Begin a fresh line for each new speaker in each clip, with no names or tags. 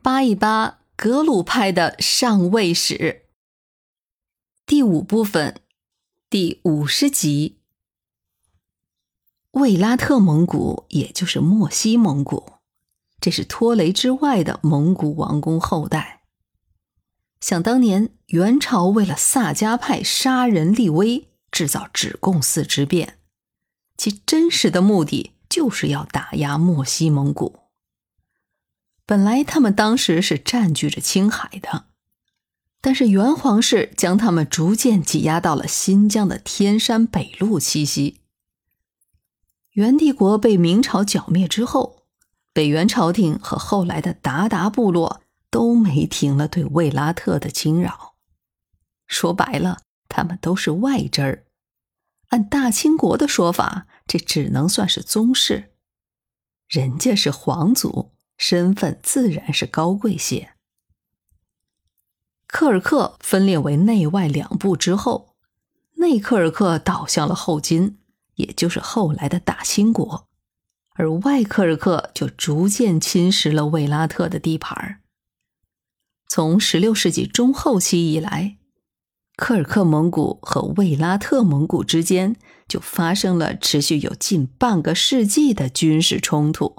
扒一扒格鲁派的上位史。第五部分，第五十集。卫拉特蒙古，也就是莫西蒙古，这是托雷之外的蒙古王公后代。想当年，元朝为了萨迦派杀人立威，制造止贡寺之变，其真实的目的就是要打压莫西蒙古。本来他们当时是占据着青海的，但是元皇室将他们逐渐挤压到了新疆的天山北路栖息。元帝国被明朝剿灭之后，北元朝廷和后来的鞑靼部落都没停了对卫拉特的侵扰。说白了，他们都是外支儿。按大清国的说法，这只能算是宗室，人家是皇族，身份自然是高贵些。科尔克分裂为内外两部之后，内科尔克倒向了后金。也就是后来的大清国，而外科尔克就逐渐侵蚀了卫拉特的地盘。从十六世纪中后期以来，科尔克蒙古和卫拉特蒙古之间就发生了持续有近半个世纪的军事冲突，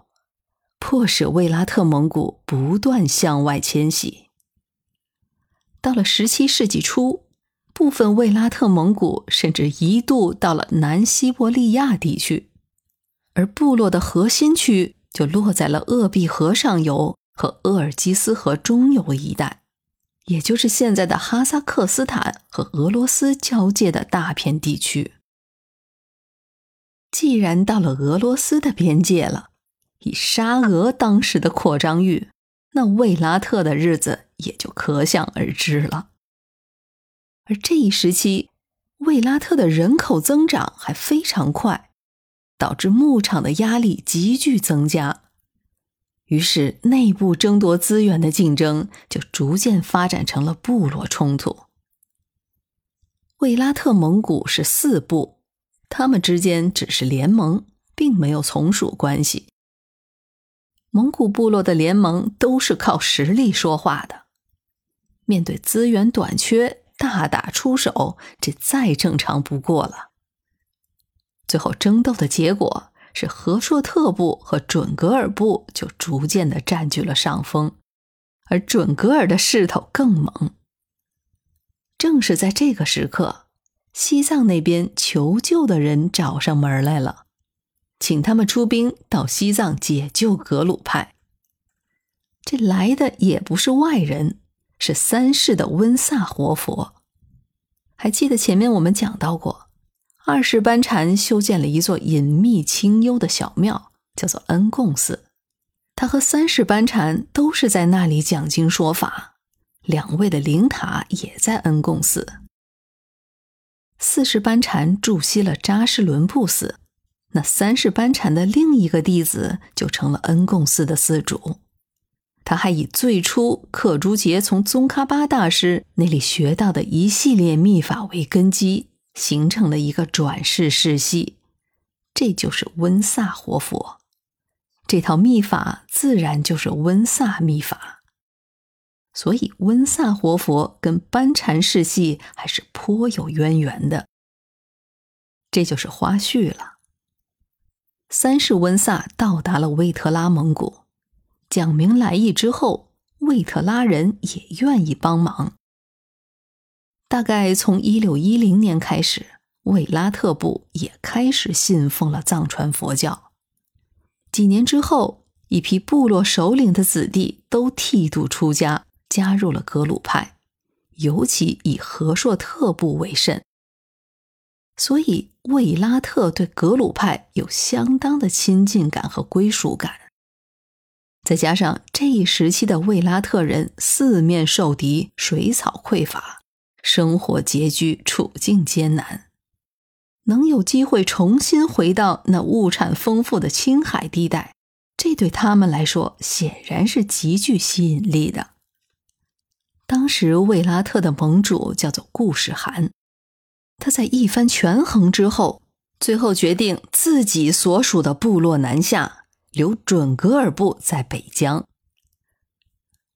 迫使卫拉特蒙古不断向外迁徙。到了十七世纪初。部分卫拉特蒙古甚至一度到了南西伯利亚地区，而部落的核心区就落在了鄂毕河上游和鄂尔基斯河中游一带，也就是现在的哈萨克斯坦和俄罗斯交界的大片地区。既然到了俄罗斯的边界了，以沙俄当时的扩张欲，那卫拉特的日子也就可想而知了。而这一时期，卫拉特的人口增长还非常快，导致牧场的压力急剧增加，于是内部争夺资源的竞争就逐渐发展成了部落冲突。卫拉特蒙古是四部，他们之间只是联盟，并没有从属关系。蒙古部落的联盟都是靠实力说话的，面对资源短缺。大打出手，这再正常不过了。最后争斗的结果是和硕特部和准噶尔部就逐渐的占据了上风，而准噶尔的势头更猛。正是在这个时刻，西藏那边求救的人找上门来了，请他们出兵到西藏解救格鲁派。这来的也不是外人。是三世的温萨活佛，还记得前面我们讲到过，二世班禅修建了一座隐秘清幽的小庙，叫做恩贡寺。他和三世班禅都是在那里讲经说法，两位的灵塔也在恩贡寺。四世班禅驻锡了扎什伦布寺，那三世班禅的另一个弟子就成了恩贡寺的寺主。他还以最初克珠杰从宗喀巴大师那里学到的一系列秘法为根基，形成了一个转世世系，这就是温萨活佛。这套秘法自然就是温萨秘法，所以温萨活佛跟班禅世系还是颇有渊源的。这就是花絮了。三世温萨到达了魏特拉蒙古。讲明来意之后，魏特拉人也愿意帮忙。大概从一六一零年开始，维拉特部也开始信奉了藏传佛教。几年之后，一批部落首领的子弟都剃度出家，加入了格鲁派，尤其以和硕特部为甚。所以，卫拉特对格鲁派有相当的亲近感和归属感。再加上这一时期的卫拉特人四面受敌，水草匮乏，生活拮据，处境艰难，能有机会重新回到那物产丰富的青海地带，这对他们来说显然是极具吸引力的。当时卫拉特的盟主叫做顾世寒，他在一番权衡之后，最后决定自己所属的部落南下。留准噶尔部在北疆。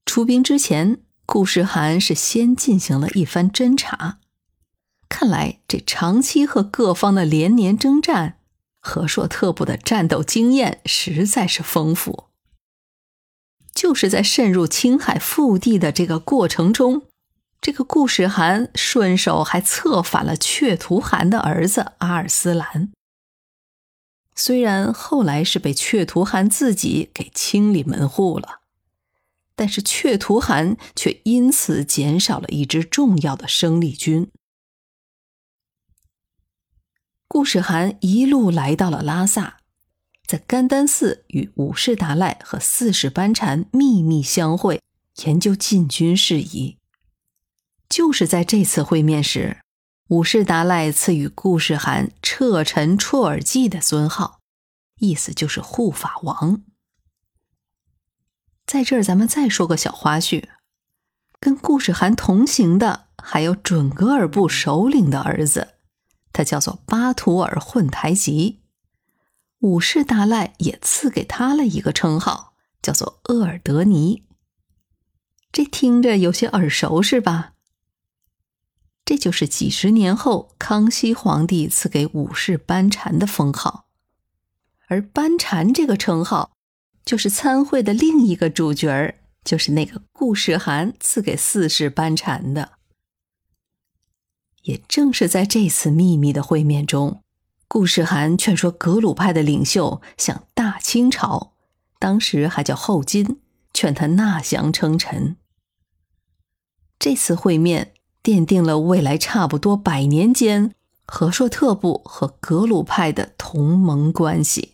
出兵之前，顾世涵是先进行了一番侦查。看来这长期和各方的连年征战，和硕特部的战斗经验实在是丰富。就是在渗入青海腹地的这个过程中，这个顾世涵顺手还策反了却图汗的儿子阿尔斯兰。虽然后来是被却图汗自己给清理门户了，但是却图汗却因此减少了一支重要的生力军。顾世涵一路来到了拉萨，在甘丹寺与五世达赖和四世班禅秘密相会，研究进军事宜。就是在这次会面时。五世达赖赐予顾世涵“彻尘绰尔济”的尊号，意思就是护法王。在这儿，咱们再说个小花絮：跟顾世涵同行的还有准噶尔部首领的儿子，他叫做巴图尔混台吉。五世达赖也赐给他了一个称号，叫做鄂尔德尼。这听着有些耳熟，是吧？这就是几十年后康熙皇帝赐给武士班禅的封号，而班禅这个称号，就是参会的另一个主角儿，就是那个顾世涵赐给四世班禅的。也正是在这次秘密的会面中，顾世涵劝说格鲁派的领袖向大清朝，当时还叫后金，劝他纳降称臣。这次会面。奠定了未来差不多百年间和硕特部和格鲁派的同盟关系。